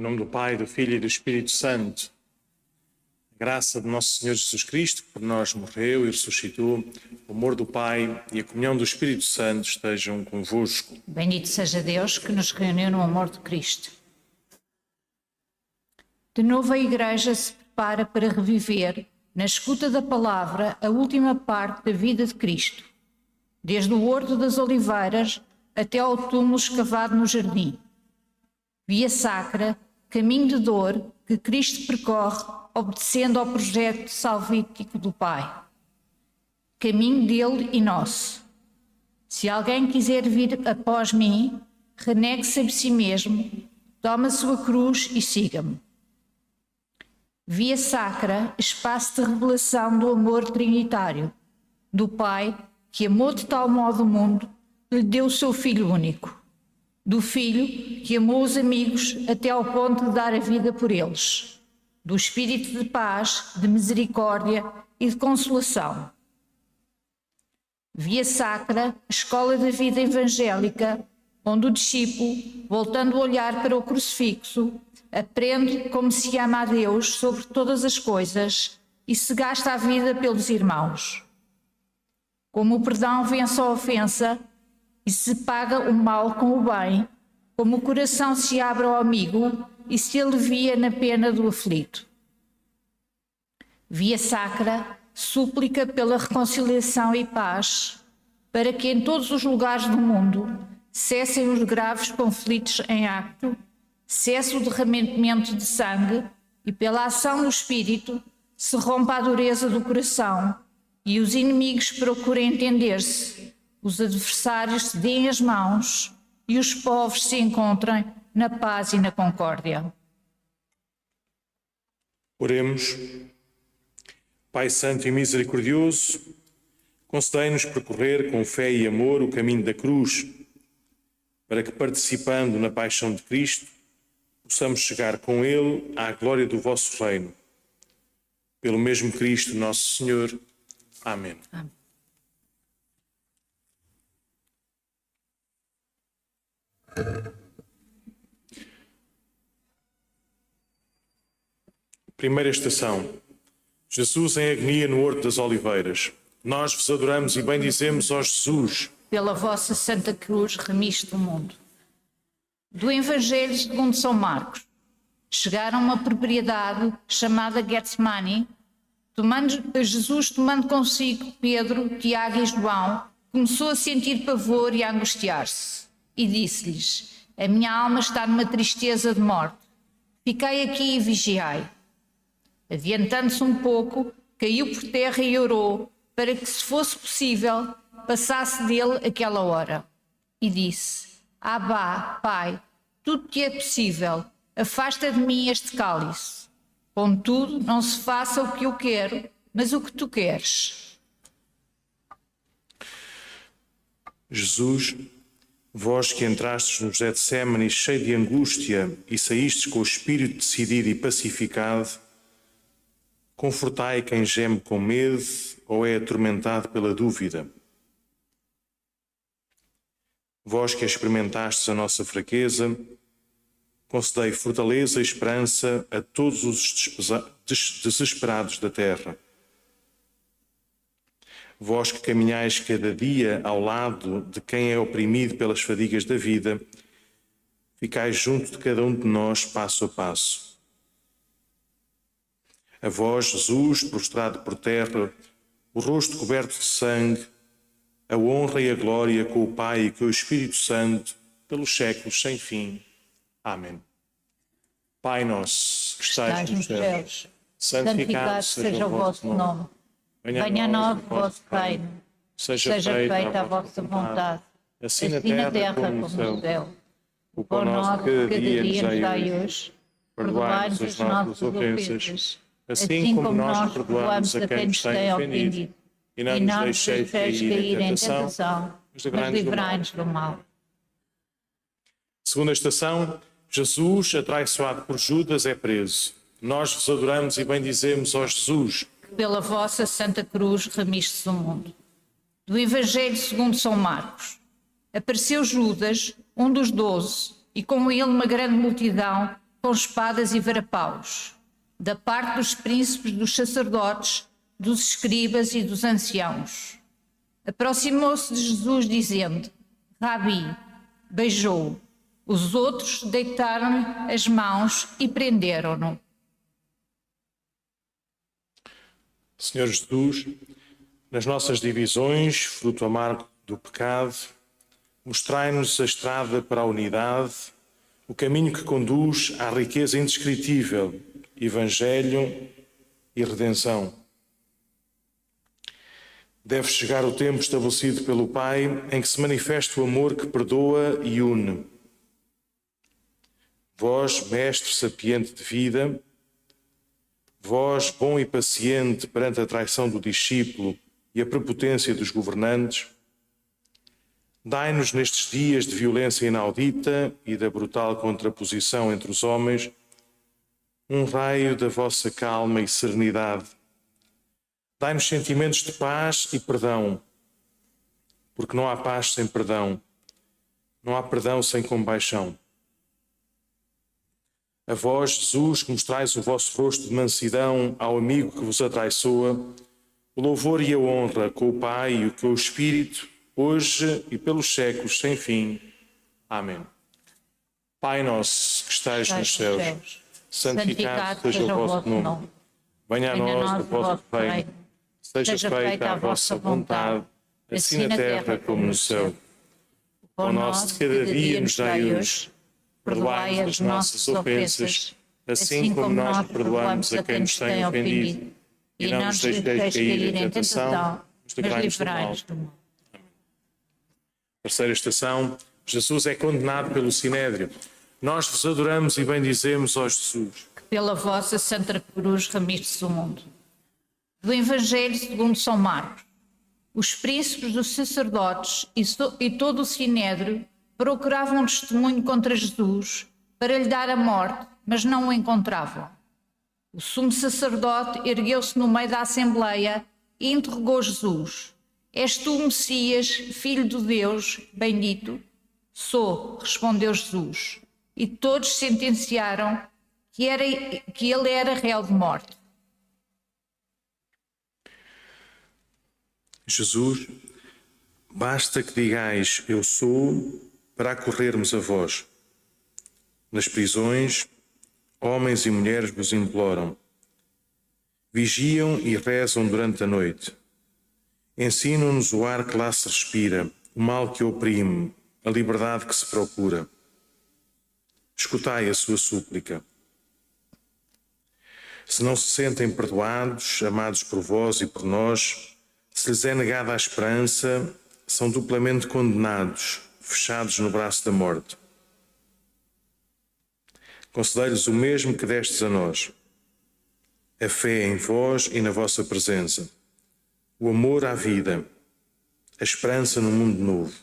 Em nome do Pai, do Filho e do Espírito Santo. A graça de nosso Senhor Jesus Cristo, que por nós morreu e ressuscitou, o amor do Pai e a comunhão do Espírito Santo estejam convosco. Bendito seja Deus que nos reuniu no amor de Cristo. De novo a Igreja se prepara para reviver, na escuta da palavra, a última parte da vida de Cristo, desde o Horto das Oliveiras até ao túmulo escavado no jardim. Via sacra, caminho de dor que Cristo percorre, obedecendo ao projeto salvífico do Pai. Caminho dele e nosso. Se alguém quiser vir após mim, renegue-se a si mesmo, tome a sua cruz e siga-me. Via sacra, espaço de revelação do amor trinitário, do Pai que amou de tal modo o mundo, lhe deu o seu Filho único, do Filho que amou os amigos até ao ponto de dar a vida por eles, do Espírito de paz, de misericórdia e de consolação. Via sacra, escola da vida evangélica, onde o discípulo, voltando o olhar para o crucifixo, aprende como se ama a Deus sobre todas as coisas e se gasta a vida pelos irmãos. Como o perdão vence a ofensa e se paga o mal com o bem, como o coração se abre ao amigo e se alivia na pena do aflito. Via sacra, súplica pela reconciliação e paz, para que em todos os lugares do mundo cessem os graves conflitos em acto, cesse o derramamento de sangue e, pela ação do Espírito, se rompa a dureza do coração e os inimigos procurem entender-se, os adversários se deem as mãos e os povos se encontrem na paz e na concórdia. Oremos. Pai Santo e Misericordioso, concedei-nos percorrer com fé e amor o caminho da cruz, para que, participando na paixão de Cristo, possamos chegar com Ele à glória do vosso reino. Pelo mesmo Cristo, nosso Senhor. Amém. Amém. Primeira estação. Jesus em agonia no Horto das Oliveiras. Nós vos adoramos e bendizemos, ó Jesus. Pela vossa Santa Cruz remiste o mundo. Do Evangelho segundo São Marcos. Chegaram a uma propriedade chamada Getsemani, Tomando, Jesus, tomando consigo Pedro, Tiago e João, começou a sentir pavor e a angustiar-se. E disse-lhes: A minha alma está numa tristeza de morte. Fiquei aqui e vigiai. Adiantando-se um pouco, caiu por terra e orou, para que, se fosse possível, passasse dele aquela hora. E disse: Abá, Pai, tudo te é possível, afasta de mim este cálice. Contudo, não se faça o que eu quero, mas o que tu queres. Jesus, vós que entrastes no Getsemane cheio de angústia e saístes com o espírito decidido e pacificado, confortai quem geme com medo ou é atormentado pela dúvida. Vós que experimentastes a nossa fraqueza, concedei fortaleza e esperança a todos os desesperados da terra. Vós que caminhais cada dia ao lado de quem é oprimido pelas fadigas da vida, ficais junto de cada um de nós passo a passo. A vós, Jesus, prostrado por terra, o rosto coberto de sangue, a honra e a glória com o Pai e com o Espírito Santo, pelos séculos sem fim. Amém. Pai nosso, que estais nos céus, santificado seja o vosso nome. Venha a nós o vosso reino. Seja feita a vossa vontade, assim, assim na terra como no céu. O pão nosso cada dia nos dai hoje. Perdoai-nos as nossas ofensas, assim, assim como nós perdoamos a quem nos tem ofendido. E não nos deixeis cair em tentação, mas livrai-nos do mal. Segunda estação, Jesus, atraiçoado por Judas, é preso. Nós vos adoramos e bendizemos, ó Jesus. Pela vossa Santa Cruz remiste o mundo. Do Evangelho segundo São Marcos. Apareceu Judas, um dos doze, e com ele uma grande multidão com espadas e varapaus, da parte dos príncipes, dos sacerdotes, dos escribas e dos anciãos. Aproximou-se de Jesus, dizendo: Rabi, beijou-o. Os outros deitaram-lhe as mãos e prenderam-no. Senhor Jesus, nas nossas divisões, fruto amargo do pecado, mostrai-nos a estrada para a unidade, o caminho que conduz à riqueza indescritível, Evangelho e redenção. Deve chegar o tempo estabelecido pelo Pai em que se manifesta o amor que perdoa e une. Vós, Mestre sapiente de vida, vós, bom e paciente perante a traição do discípulo e a prepotência dos governantes, dai-nos nestes dias de violência inaudita e da brutal contraposição entre os homens um raio da vossa calma e serenidade Dai-nos sentimentos de paz e perdão, porque não há paz sem perdão, não há perdão sem compaixão. A vós, Jesus, que mostrais o vosso rosto de mansidão ao amigo que vos atraiçoa, o louvor e a honra com o Pai e com o Espírito, hoje e pelos séculos sem fim. Amém. Pai nosso que estais nos céus, santificado seja o vosso nome. Venha a nós o vosso reino Seja feita a vossa vontade, assim na terra como no céu. O nosso de cada dia nos dai hoje. Perdoai as nossas ofensas, assim como nós perdoamos a quem nos tem ofendido. E não nos deixeis cair em tentação, mas livrai-nos do mal. Terceira estação, Jesus é condenado pelo Sinédrio. Nós vos adoramos e bendizemos, ó Jesus. Que pela vossa Santa Cruz remistes o mundo do Evangelho segundo São Marcos. Os príncipes dos sacerdotes e, so, e todo o sinédrio procuravam um testemunho contra Jesus para lhe dar a morte, mas não o encontravam. O sumo sacerdote ergueu-se no meio da assembleia e interrogou Jesus: És tu o Messias, filho de Deus, bendito? Sou, respondeu Jesus. E todos sentenciaram que, era, que ele era réu de morte. Jesus, basta que digais eu sou para acorrermos a vós. Nas prisões, homens e mulheres vos imploram. Vigiam e rezam durante a noite. Ensinam-nos o ar que lá se respira, o mal que oprime, a liberdade que se procura. Escutai a sua súplica. Se não se sentem perdoados, amados por vós e por nós, se lhes é negada a esperança, são duplamente condenados, fechados no braço da morte. Concedei-lhes o mesmo que destes a nós: a fé em vós e na vossa presença, o amor à vida, a esperança no mundo novo.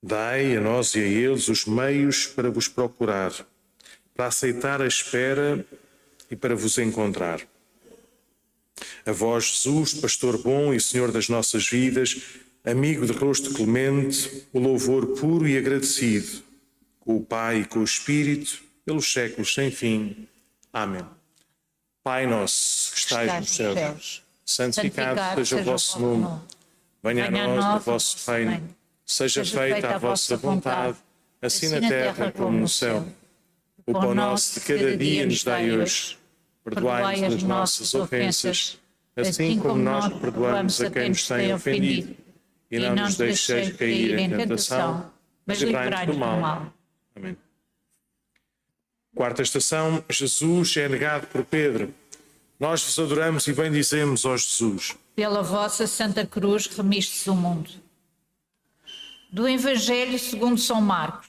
Dai a nós e a eles os meios para vos procurar, para aceitar a espera e para vos encontrar. A vós, Jesus, pastor bom e Senhor das nossas vidas, amigo de rosto clemente, o louvor puro e agradecido, com o Pai e com o Espírito, pelos séculos sem fim. Amém. Pai nosso, que estais nos céus, santificado seja o vosso nome. Venha a nós o vosso reino. Seja feita a vossa vontade, assim na terra como no céu. O pão nosso de cada dia nos dai hoje perdoai as nossas ofensas, assim como nós perdoamos a quem nos tem ofendido. E não nos deixeis cair em tentação, mas livrai-nos do mal. Amém. Quarta estação, Jesus é negado por Pedro. Nós vos adoramos e bendizemos, ó Jesus. Pela vossa Santa Cruz remistes o mundo. Do Evangelho segundo São Marcos.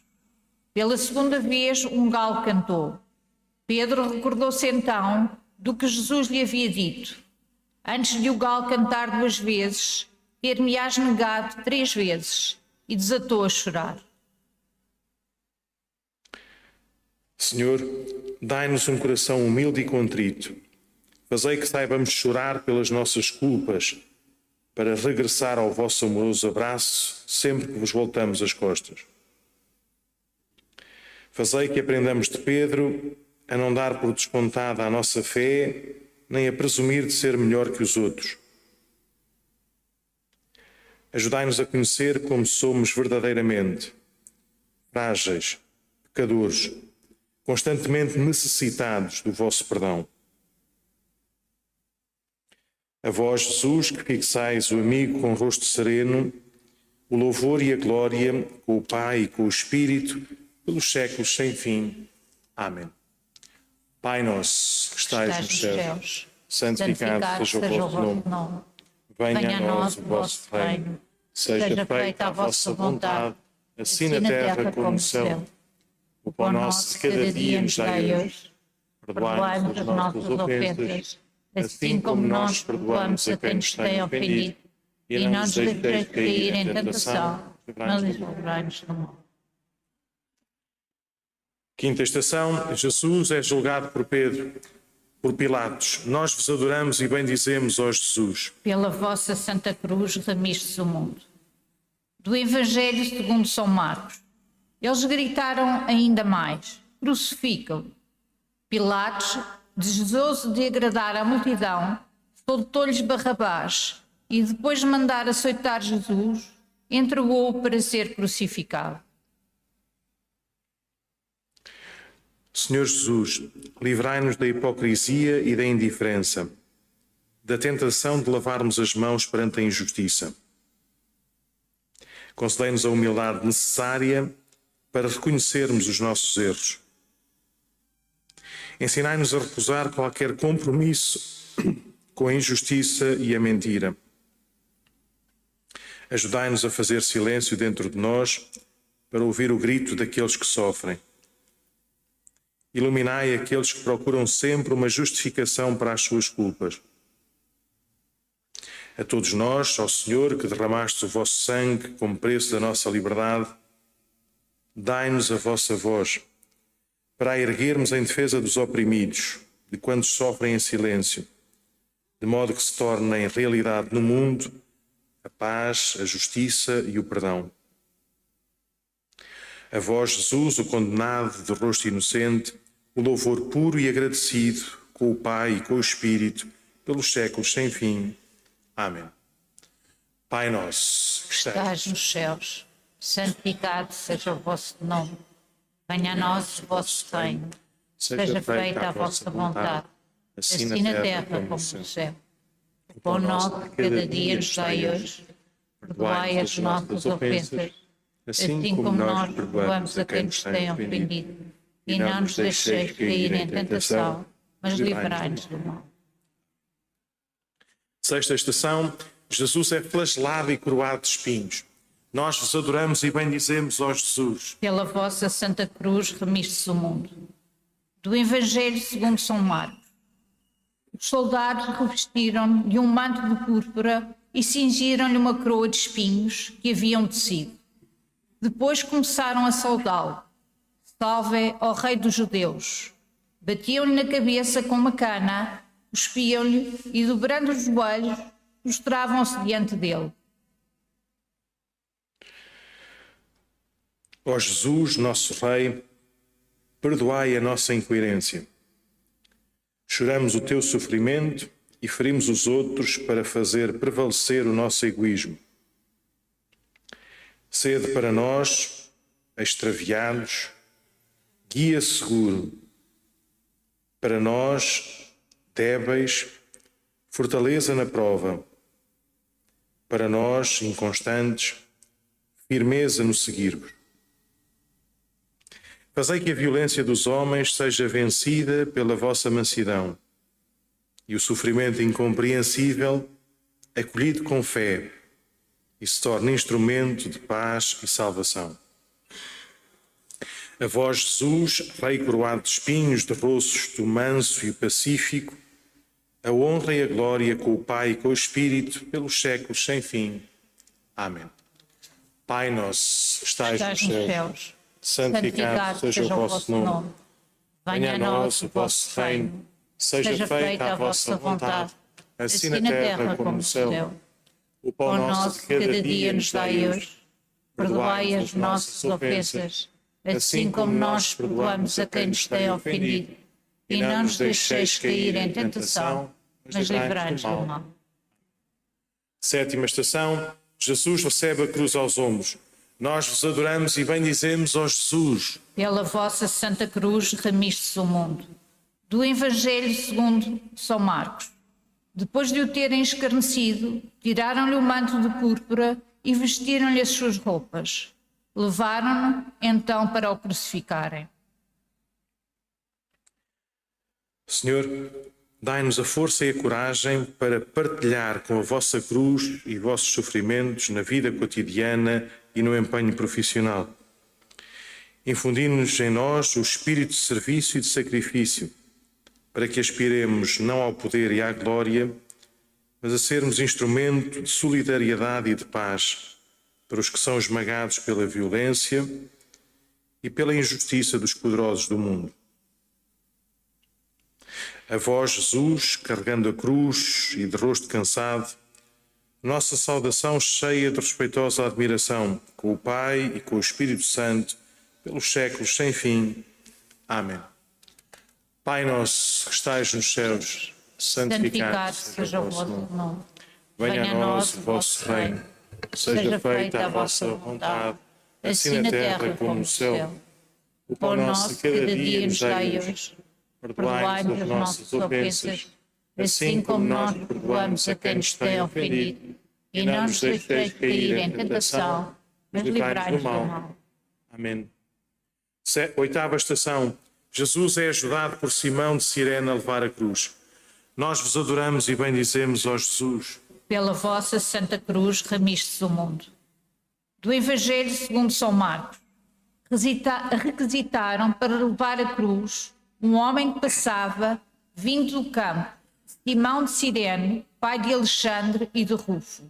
Pela segunda vez um galo cantou. Pedro recordou-se então do que Jesus lhe havia dito. Antes de o galo cantar duas vezes, ter-me-ás negado três vezes, e desatou a chorar. Senhor, dai-nos um coração humilde e contrito. Fazei que saibamos chorar pelas nossas culpas, para regressar ao vosso amoroso abraço sempre que vos voltamos as costas. Fazei que aprendamos de Pedro a não dar por descontada a nossa fé, nem a presumir de ser melhor que os outros. Ajudai-nos a conhecer como somos verdadeiramente, frágeis, pecadores, constantemente necessitados do vosso perdão. A vós, Jesus, que fixais o amigo com rosto sereno, o louvor e a glória com o Pai e com o Espírito, pelos séculos sem fim. Amém. Pai nosso, que estais, estais nos céus, céus santificado, santificado seja o vosso nome. nome. Venha, a nós o vosso reino. Seja feita a vossa vontade, assim, assim na terra como no céu. O pão nosso de cada dia nos dai hoje. Perdoai-nos as nossas ofensas, assim como nós perdoamos a quem nos tem ofendido. E não nos deixeis cair em tentação, mas livrai-nos do mal. Quinta estação, Jesus é julgado por Pedro, por Pilatos. Nós vos adoramos e bendizemos, ó Jesus. Pela vossa Santa Cruz, remistes o mundo. Do Evangelho segundo São Marcos. Eles gritaram ainda mais: crucificam. Pilatos, desejoso de agradar à multidão, soltou-lhes Barrabás e, depois de mandar açoitar Jesus, entregou-o para ser crucificado. Senhor Jesus, livrai-nos da hipocrisia e da indiferença, da tentação de lavarmos as mãos perante a injustiça. Concedei-nos a humildade necessária para reconhecermos os nossos erros. Ensinai-nos a recusar qualquer compromisso com a injustiça e a mentira. Ajudai-nos a fazer silêncio dentro de nós para ouvir o grito daqueles que sofrem Iluminai aqueles que procuram sempre uma justificação para as suas culpas. A todos nós, ó Senhor, que derramaste o vosso sangue como preço da nossa liberdade, dai-nos a vossa voz, para erguermos em defesa dos oprimidos, de quantos sofrem em silêncio, de modo que se tornem realidade no mundo a paz, a justiça e o perdão. A vós, Jesus, o condenado de rosto inocente, o louvor puro e agradecido com o Pai e com o Espírito, pelos séculos sem fim. Amém. Pai nosso, que estás nos céus, santificado seja o vosso nome. Venha a nós o vosso reino. Seja feita a vossa vontade, assim na terra como no céu. O pão nosso de cada dia nos dai hoje. Perdoai as nossas ofensas assim, assim como nós perdoamos a quem nos tem ofendido. E não nos deixeis cair em tentação, mas livrai-nos do mal. Sexta estação, Jesus é flagelado e coroado de espinhos. Nós vos adoramos e bendizemos, ó Jesus. Pela vossa Santa Cruz remistes o mundo. Do Evangelho segundo São Marcos. Os soldados revestiram de um manto de púrpura e cingiram-lhe uma coroa de espinhos que haviam tecido. Depois começaram a saudá-lo. Salve ao Rei dos Judeus. Batiam-lhe na cabeça com uma cana, cuspiam-lhe e, dobrando os joelhos, prostravam-se diante dele. Ó Jesus, nosso Rei, perdoai a nossa incoerência. Choramos o teu sofrimento e ferimos os outros para fazer prevalecer o nosso egoísmo. Sede para nós, extraviados, guia seguro. Para nós, débeis, fortaleza na prova. Para nós, inconstantes, firmeza no seguir-vos. Fazei que a violência dos homens seja vencida pela vossa mansidão e o sofrimento incompreensível acolhido com fé e se torne instrumento de paz e salvação. A vós, Jesus, Rei coroado de espinhos, de roços do manso e pacífico, a honra e a glória com o Pai e com o Espírito, pelos séculos sem fim. Amém. Pai nosso, estais, estais nos céus, santificado, seja o vosso nome. Venha a nós o vosso reino, seja feita a vossa vontade, assim, assim na terra como no céu. O pão nosso de cada dia nos dai hoje. Perdoai as nossas ofensas, assim como nós perdoamos a quem nos tem ofendido. E não nos deixeis cair em tentação, mas livrai-nos do mal. Sétima estação: Jesus recebe a cruz aos ombros. Nós vos adoramos e bendizemos, ó Jesus. Pela vossa Santa Cruz remiste-se o mundo. Do Evangelho segundo São Marcos. Depois de o terem escarnecido, tiraram-lhe o manto de púrpura e vestiram-lhe as suas roupas. Levaram-no então para o crucificarem. Senhor, dai-nos a força e a coragem para partilhar com a vossa cruz e vossos sofrimentos na vida cotidiana e no empenho profissional. Infundi-nos em nós o espírito de serviço e de sacrifício, para que aspiremos não ao poder e à glória, mas a sermos instrumento de solidariedade e de paz para os que são esmagados pela violência e pela injustiça dos poderosos do mundo. A vós, Jesus, carregando a cruz e de rosto cansado, nossa saudação cheia de respeitosa admiração, com o Pai e com o Espírito Santo, pelos séculos sem fim. Amém. Pai nosso que estais nos céus, santificado seja o vosso nome. Venha a nós o vosso reino. Seja feita a vossa vontade, assim na terra como no céu. O pão nosso cada dia nos dai hoje perdoai-nos as nossas ofensas, assim como nós perdoamos a quem nos tem ofendido, e não nos deixeis cair em tentação, mas livrai-nos do mal. Amém. Oitava estação. Jesus é ajudado por Simão de Sirena a levar a cruz. Nós vos adoramos e bendizemos, ó Jesus. Pela vossa Santa Cruz remiste o mundo. Do Evangelho segundo São Marcos. Requisitaram para levar a cruz um homem que passava, vindo do campo, Simão de Sirene, pai de Alexandre e de Rufo.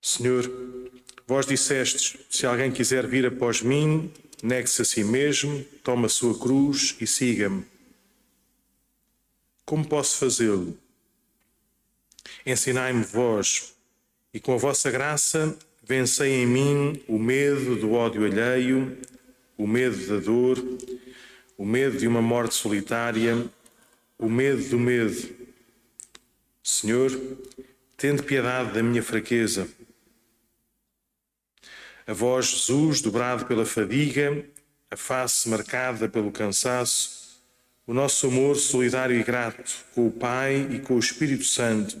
Senhor, vós dissestes: se alguém quiser vir após mim, negue-se a si mesmo, toma a sua cruz e siga-me. Como posso fazê-lo? Ensinai-me vós, e com a vossa graça vencei em mim o medo do ódio alheio o medo da dor, o medo de uma morte solitária, o medo do medo. Senhor, tende piedade da minha fraqueza. A voz Jesus, dobrado pela fadiga, a face marcada pelo cansaço, o nosso amor solidário e grato com o Pai e com o Espírito Santo,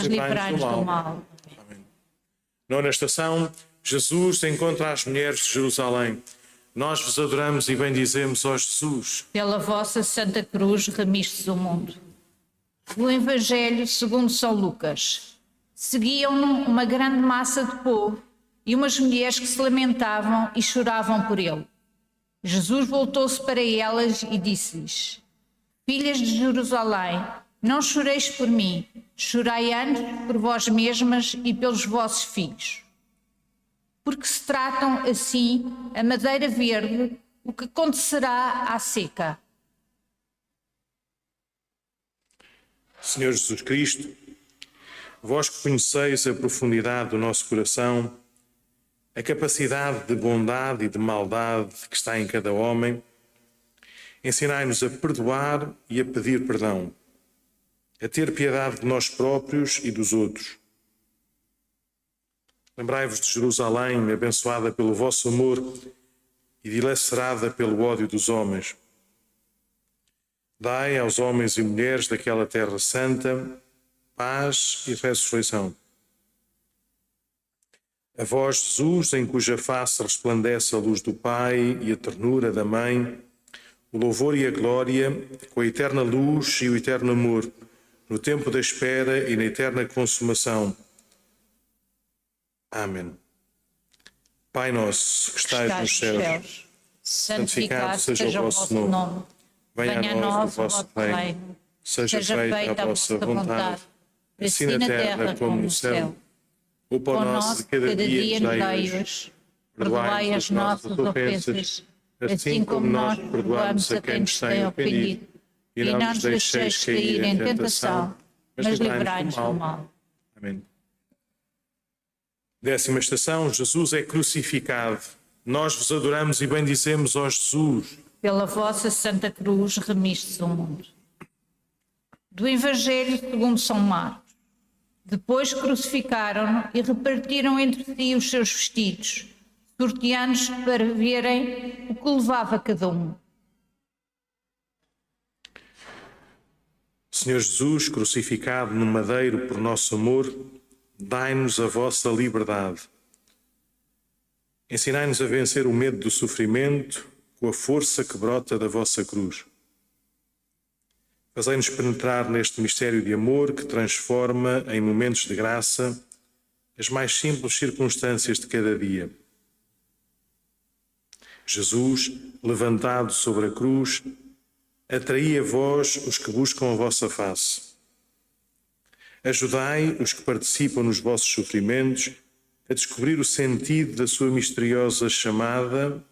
mas livrai-nos do mal. Amém. Nona estação, Jesus encontra as mulheres de Jerusalém. Nós vos adoramos e bendizemos, ó Jesus. Pela vossa Santa Cruz remistes o mundo. No Evangelho segundo São Lucas, seguiam-no uma grande massa de povo e umas mulheres que se lamentavam e choravam por ele. Jesus voltou-se para elas e disse-lhes: Filhas de Jerusalém, não choreis por mim, chorai antes por vós mesmas e pelos vossos filhos porque se tratam assim a madeira verde, o que acontecerá à seca. Senhor Jesus Cristo, vós que conheceis a profundidade do nosso coração, a capacidade de bondade e de maldade que está em cada homem, ensinai-nos a perdoar e a pedir perdão, a ter piedade de nós próprios e dos outros Lembrai-vos de Jerusalém, abençoada pelo vosso amor e dilacerada pelo ódio dos homens. Dai aos homens e mulheres daquela terra santa paz e ressurreição. A vós, Jesus, em cuja face resplandece a luz do Pai e a ternura da Mãe, o louvor e a glória, com a eterna luz e o eterno amor, no tempo da espera e na eterna consumação Amém. Pai nosso que estais nos céus, santificado seja o vosso nome. Venha a nós o vosso reino. Seja feita a vossa vontade, assim, assim na terra como no céu. O pão nosso de cada dia nos dai hoje. Perdoai as nossas ofensas, assim, assim como nós perdoamos a quem nos tem ofendido. E não nos deixeis cair em tentação, mas livrai-nos do mal. Amém. Décima estação: Jesus é crucificado. Nós vos adoramos e bendizemos, ó Jesus. Pela vossa Santa Cruz remistes o mundo. Do Evangelho segundo São Marcos. Depois crucificaram-no e repartiram entre si os seus vestidos, sorteando-os para verem o que levava cada um. Senhor Jesus, crucificado no madeiro por nosso amor, dai-nos a vossa liberdade. Ensinai-nos a vencer o medo do sofrimento com a força que brota da vossa cruz. Fazei-nos penetrar neste mistério de amor que transforma em momentos de graça as mais simples circunstâncias de cada dia. Jesus, levantado sobre a cruz, atraí a vós os que buscam a vossa face. Ajudai os que participam nos vossos sofrimentos a descobrir o sentido da sua misteriosa chamada,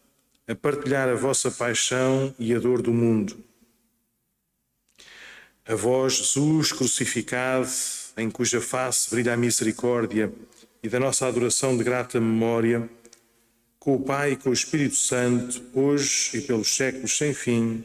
a partilhar a vossa paixão e a dor do mundo. A vós, Jesus crucificado, em cuja face brilha a misericórdia e da nossa adoração de grata memória, com o Pai e com o Espírito Santo, hoje e pelos séculos sem fim.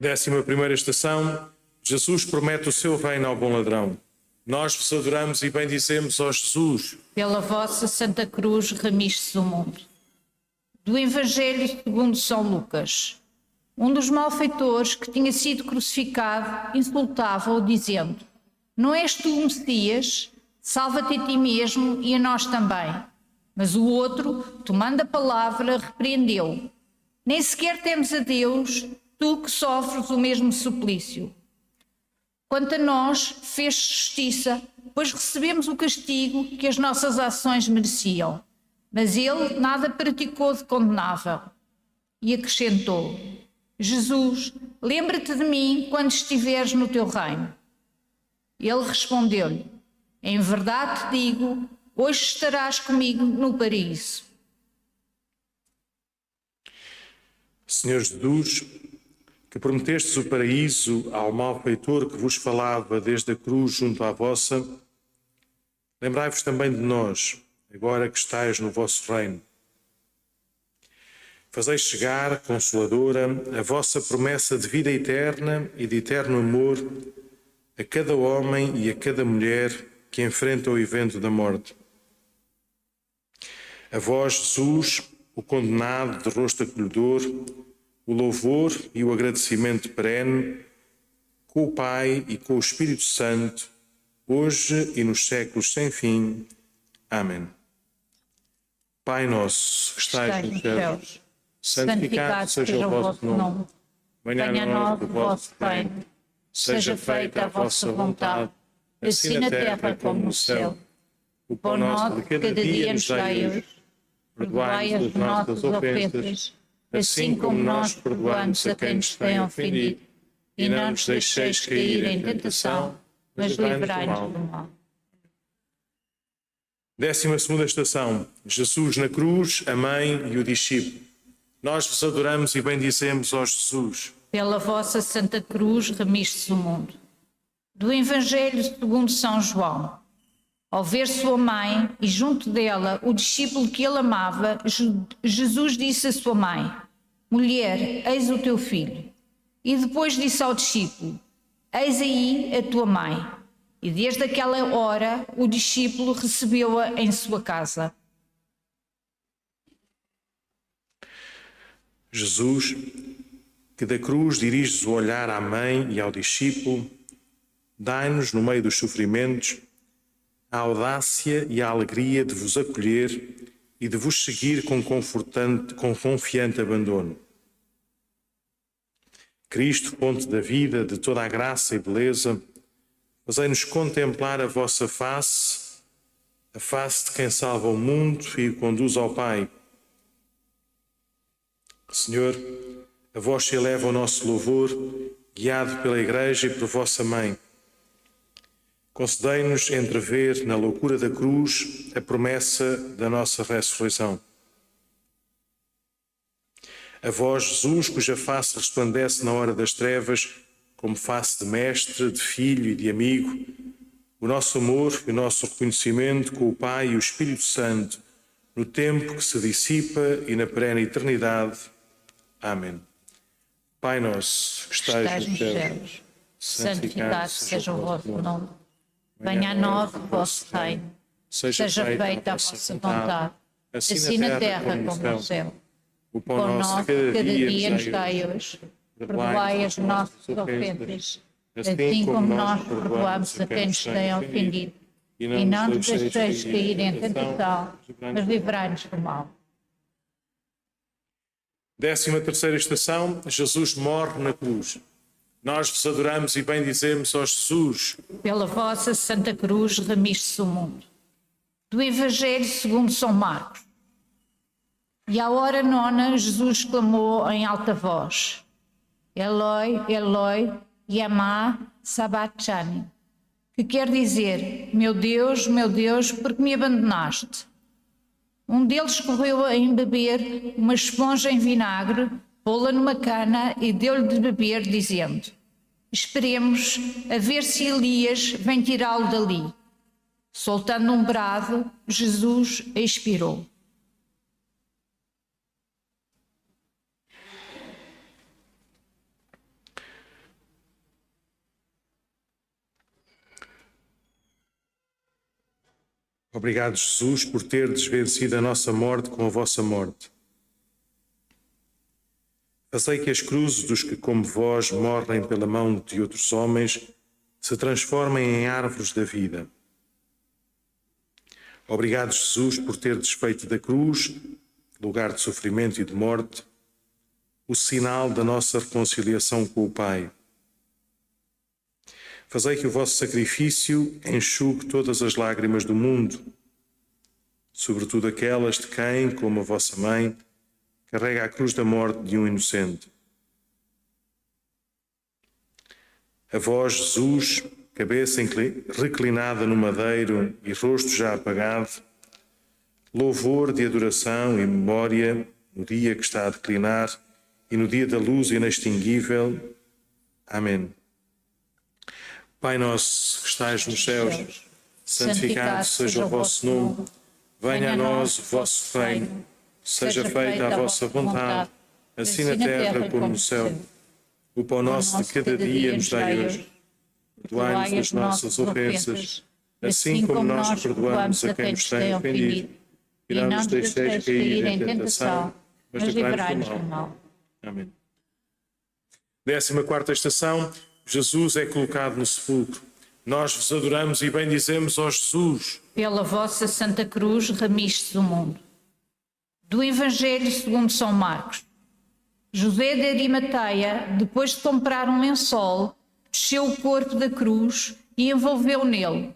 Décima primeira estação, Jesus promete o seu reino ao bom ladrão. Nós vos adoramos e bendizemos, ó Jesus. Pela vossa Santa Cruz remiste o mundo. Do Evangelho segundo São Lucas. Um dos malfeitores que tinha sido crucificado insultava-o, dizendo: Não és tu o Messias? Salva-te a ti mesmo e a nós também. Mas o outro, tomando a palavra, repreendeu: Nem sequer temos a Deus, tu que sofres o mesmo suplício. Quanto a nós, fez justiça, pois recebemos o castigo que as nossas ações mereciam. Mas ele nada praticou de condenável. E acrescentou: Jesus, lembra-te de mim quando estiveres no teu reino. Ele respondeu-lhe: Em verdade te digo, hoje estarás comigo no paraíso. Senhor Jesus, que prometestes o paraíso ao malfeitor que vos falava desde a cruz junto à vossa, lembrai-vos também de nós, agora que estais no vosso reino. Fazeis chegar, Consoladora, a vossa promessa de vida eterna e de eterno amor a cada homem e a cada mulher que enfrenta o evento da morte. A vós, Jesus, o condenado de rosto acolhedor, o louvor e o agradecimento perene com o Pai e com o Espírito Santo, hoje e nos séculos sem fim. Amém. Pai nosso, que estais nos céus, santificado seja o vosso nome. Venha a nós o vosso reino. Seja feita a vossa vontade, assim, assim na terra como no céu. O pão nosso de cada dia nos dai hoje. Perdoai as nossas ofensas assim como nós perdoamos a quem nos tem ofendido, e não nos deixeis cair em tentação, mas livrai-nos do mal. Décima segunda estação. Jesus na cruz, a mãe e o discípulo. Nós vos adoramos e bendizemos, ó Jesus. Pela vossa Santa Cruz remiste o mundo. Do Evangelho segundo São João. Ao ver sua mãe e junto dela o discípulo que ele amava, Jesus disse à sua mãe: Mulher, eis o teu filho. E depois disse ao discípulo: Eis aí a tua mãe. E desde aquela hora o discípulo recebeu-a em sua casa. Jesus, que da cruz diriges o olhar à mãe e ao discípulo, dai-nos, no meio dos sofrimentos, a audácia e a alegria de vos acolher e de vos seguir com, confortante, com confiante abandono. Cristo, ponte da vida, de toda a graça e beleza, fazei-nos contemplar a vossa face, a face de quem salva o mundo e o conduz ao Pai. Senhor, a vós se eleva o nosso louvor, guiado pela Igreja e por vossa Mãe. Concedei-nos entrever na loucura da cruz a promessa da nossa ressurreição. A vós, Jesus, cuja face resplandece na hora das trevas, como face de mestre, de filho e de amigo, o nosso amor e o nosso reconhecimento com o Pai e o Espírito Santo, no tempo que se dissipa e na perene eternidade. Amém. Pai nosso, que estais, nos céus, santificado seja o vosso nome. Venha a nós o vosso reino. Seja feita a vossa vontade, assim na terra como no céu. O pão nosso cada dia nos dai hoje. Perdoai as nossas ofensas, assim como nós perdoamos a quem nos tem ofendido. E não nos deixeis cair em tentação, mas livrai-nos do mal. Décima terceira estação, Jesus morre na cruz. Nós vos adoramos e bendizemos, ó Jesus. Pela vossa Santa Cruz remiste-se o mundo. Do Evangelho segundo São Marcos. E à hora nona, Jesus clamou em alta voz: Eloi, Eloi, yama sabachthani, que quer dizer: Meu Deus, meu Deus, por que me abandonaste? Um deles correu a embeber uma esponja em vinagre, pô-la numa cana e deu-lhe de beber, dizendo: Esperemos a ver se Elias vem tirá-lo dali. Soltando um brado, Jesus expirou. Obrigado, Jesus, por ter desvencido a nossa morte com a vossa morte. Fazei que as cruzes dos que, como vós, morrem pela mão de outros homens se transformem em árvores da vida. Obrigado, Jesus, por ter desfeito da cruz, lugar de sofrimento e de morte, o sinal da nossa reconciliação com o Pai. Fazei que o vosso sacrifício enxugue todas as lágrimas do mundo, sobretudo aquelas de quem, como a vossa mãe, carrega a cruz da morte de um inocente. A vós, Jesus, cabeça reclinada no madeiro e rosto já apagado, louvor de adoração e memória no dia que está a declinar e no dia da luz inextinguível. Amém. Pai nosso que estais nos céus, santificado seja o vosso nome, venha a nós o vosso reino, seja feita a vossa vontade, assim na terra como no céu. O pão nosso de cada dia nos dai hoje. Perdoai-nos as nossas ofensas, assim como nós perdoamos a quem nos tem ofendido. E não nos deixeis cair em tentação, mas livrai-nos do mal. Amém. Décima quarta estação Jesus é colocado no sepulcro. Nós vos adoramos e bendizemos, ó Jesus. Pela vossa Santa Cruz remiste o mundo. Do Evangelho segundo São Marcos. José de Arimateia, depois de comprar um lençol, desceu o corpo da cruz e envolveu nele.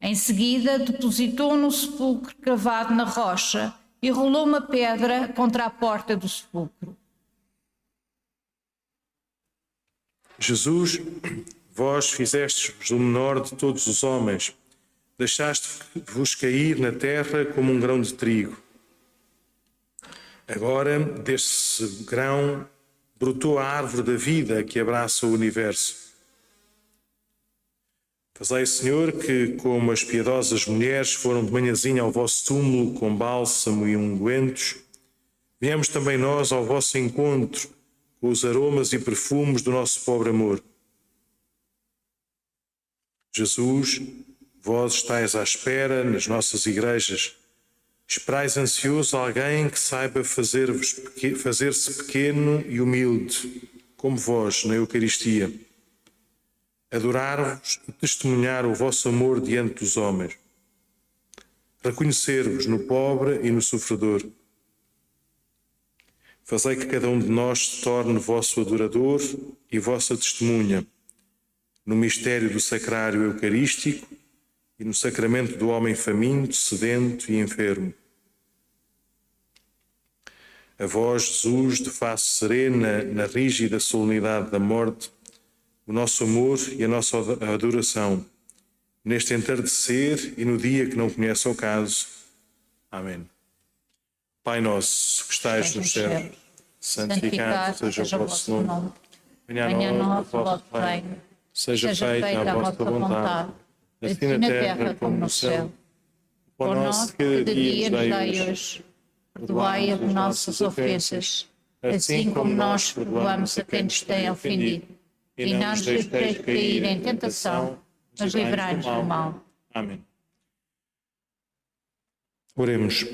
Em seguida, depositou no sepulcro cavado na rocha e rolou uma pedra contra a porta do sepulcro. Jesus, vós fizestes-vos o menor de todos os homens, deixaste-vos cair na terra como um grão de trigo. Agora, desse grão, brotou a árvore da vida que abraça o universo. Fazei, Senhor, que, como as piedosas mulheres foram de manhãzinha ao vosso túmulo com bálsamo e ungüentos, viemos também nós ao vosso encontro com os aromas e perfumes do nosso pobre amor. Jesus, vós estáis à espera nas nossas igrejas, Esperais ansioso alguém que saiba fazer-se peque fazer pequeno e humilde, como vós na Eucaristia, adorar-vos e testemunhar o vosso amor diante dos homens, reconhecer-vos no pobre e no sofredor. Fazei que cada um de nós se torne vosso adorador e vossa testemunha no mistério do sacrário eucarístico e no sacramento do homem faminto, sedento e enfermo. A vós, Jesus, de face serena na rígida solenidade da morte, o nosso amor e a nossa adoração, neste entardecer e no dia que não conhece o caso. Amém. Pai nosso, que estais nos céus, santificado seja o vosso nome. Venha a nós o vosso reino. Seja feita a vossa vontade, assim na terra como no céu. O nosso cada dia nos dai hoje. Perdoai as nossas ofensas, assim como nós perdoamos a quem nos tem ofendido. E não nos deixeis cair em tentação, mas livrai-nos do mal. Amém. Oremos.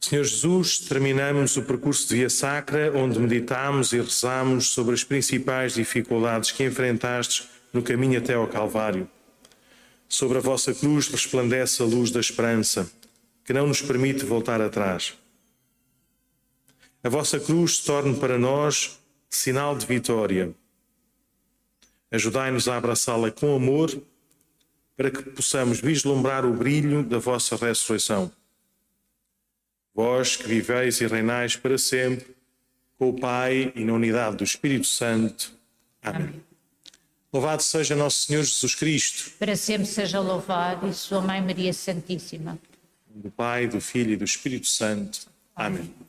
Senhor Jesus, terminamos o percurso de Via Sacra, onde meditamos e rezamos sobre as principais dificuldades que enfrentastes no caminho até ao Calvário. Sobre a vossa cruz resplandece a luz da esperança, que não nos permite voltar atrás. A vossa cruz se torne para nós sinal de vitória. Ajudai-nos a abraçá-la com amor, para que possamos vislumbrar o brilho da vossa ressurreição. Vós que viveis e reinais para sempre, com o Pai e na unidade do Espírito Santo. Amém. Amém. Louvado seja nosso Senhor Jesus Cristo. Para sempre seja louvado e Sua Mãe Maria Santíssima do Pai, do Filho e do Espírito Santo. Amém. Amém.